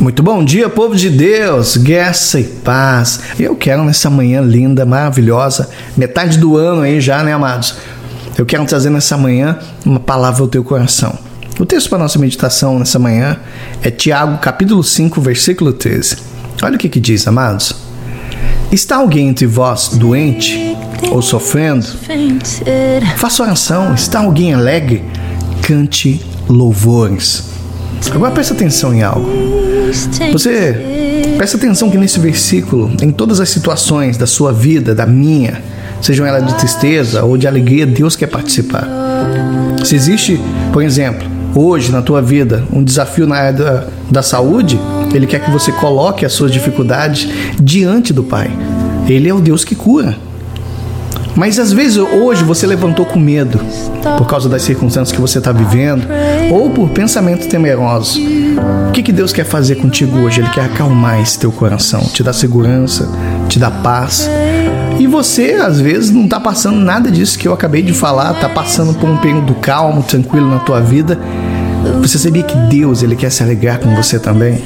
Muito bom dia, povo de Deus, graça e paz. Eu quero nessa manhã linda, maravilhosa, metade do ano aí já, né, amados? Eu quero trazer nessa manhã uma palavra ao teu coração. O texto para nossa meditação nessa manhã é Tiago, capítulo 5, versículo 13. Olha o que, que diz, amados. Está alguém entre vós doente ou sofrendo? Faça oração. Está alguém alegre? Cante louvores. Agora presta atenção em algo. Você presta atenção que nesse versículo, em todas as situações da sua vida, da minha, sejam elas de tristeza ou de alegria, Deus quer participar. Se existe, por exemplo, hoje na tua vida um desafio na área da, da saúde, Ele quer que você coloque as suas dificuldades diante do Pai. Ele é o Deus que cura. Mas às vezes hoje você levantou com medo por causa das circunstâncias que você está vivendo ou por pensamentos temerosos. O que, que Deus quer fazer contigo hoje? Ele quer acalmar esse teu coração, te dar segurança, te dar paz. E você, às vezes, não está passando nada disso que eu acabei de falar, está passando por um período calmo, tranquilo na tua vida. Você sabia que Deus ele quer se alegrar com você também?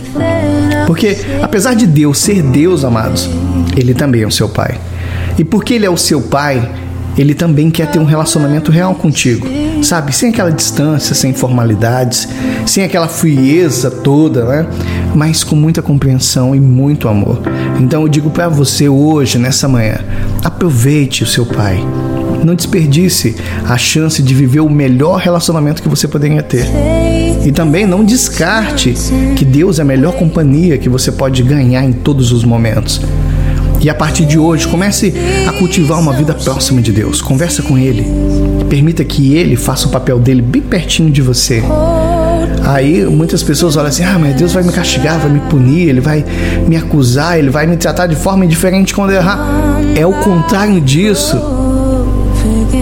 Porque apesar de Deus ser Deus, amados, ele também é o seu pai. E porque ele é o seu pai, ele também quer ter um relacionamento real contigo, sabe? Sem aquela distância, sem formalidades, sem aquela frieza toda, né? Mas com muita compreensão e muito amor. Então eu digo para você hoje, nessa manhã, aproveite o seu pai. Não desperdice a chance de viver o melhor relacionamento que você poderia ter. E também não descarte que Deus é a melhor companhia que você pode ganhar em todos os momentos. E a partir de hoje, comece a cultivar uma vida próxima de Deus. Conversa com Ele. Permita que Ele faça o papel dele bem pertinho de você. Aí muitas pessoas olham assim: ah, mas Deus vai me castigar, vai me punir, Ele vai me acusar, Ele vai me tratar de forma indiferente quando eu errar. É o contrário disso.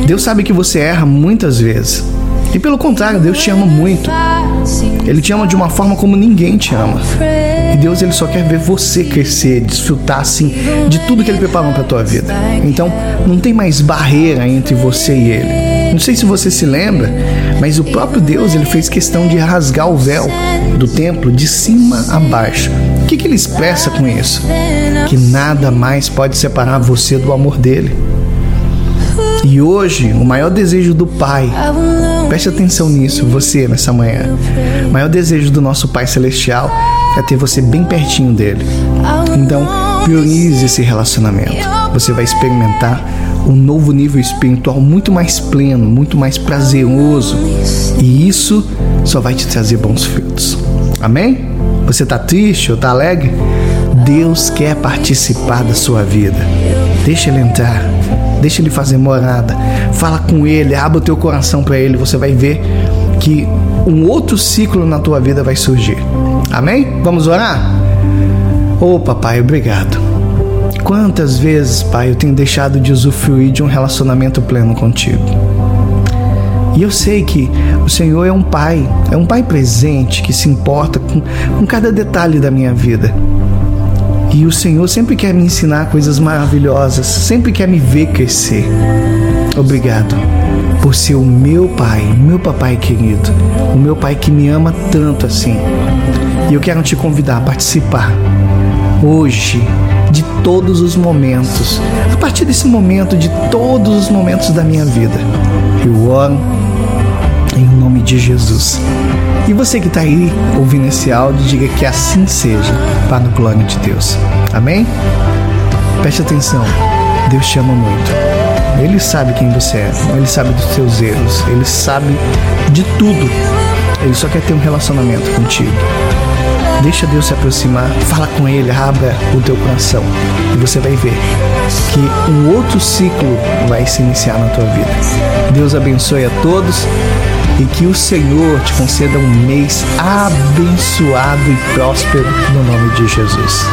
Deus sabe que você erra muitas vezes. E pelo contrário, Deus te ama muito. Ele te ama de uma forma como ninguém te ama. E Deus ele só quer ver você crescer, desfrutar assim de tudo que ele preparou para tua vida. Então, não tem mais barreira entre você e ele. Não sei se você se lembra, mas o próprio Deus ele fez questão de rasgar o véu do templo de cima a baixo. O que, que ele expressa com isso? Que nada mais pode separar você do amor dele. E hoje, o maior desejo do Pai, preste atenção nisso, você nessa manhã. O maior desejo do nosso Pai Celestial é ter você bem pertinho dele. Então, priorize esse relacionamento. Você vai experimentar um novo nível espiritual muito mais pleno, muito mais prazeroso. E isso só vai te trazer bons frutos. Amém? Você está triste ou está alegre? Deus quer participar da sua vida. Deixa ele entrar deixa ele fazer morada, fala com ele, abre o teu coração para ele, você vai ver que um outro ciclo na tua vida vai surgir. Amém? Vamos orar? Ô oh, papai, obrigado. Quantas vezes, pai, eu tenho deixado de usufruir de um relacionamento pleno contigo? E eu sei que o Senhor é um pai, é um pai presente que se importa com, com cada detalhe da minha vida. E o Senhor sempre quer me ensinar coisas maravilhosas, sempre quer me ver crescer. Obrigado por ser o meu pai, meu papai querido, o meu pai que me ama tanto assim. E eu quero te convidar a participar hoje de todos os momentos, a partir desse momento, de todos os momentos da minha vida. Eu oro em nome de Jesus. E você que está aí ouvindo esse áudio, diga que assim seja, para o glória de Deus. Amém? Preste atenção, Deus te ama muito. Ele sabe quem você é, ele sabe dos seus erros, ele sabe de tudo. Ele só quer ter um relacionamento contigo. Deixa Deus se aproximar, fala com Ele, abra o teu coração e você vai ver que um outro ciclo vai se iniciar na tua vida. Deus abençoe a todos e que o Senhor te conceda um mês abençoado e próspero no nome de Jesus.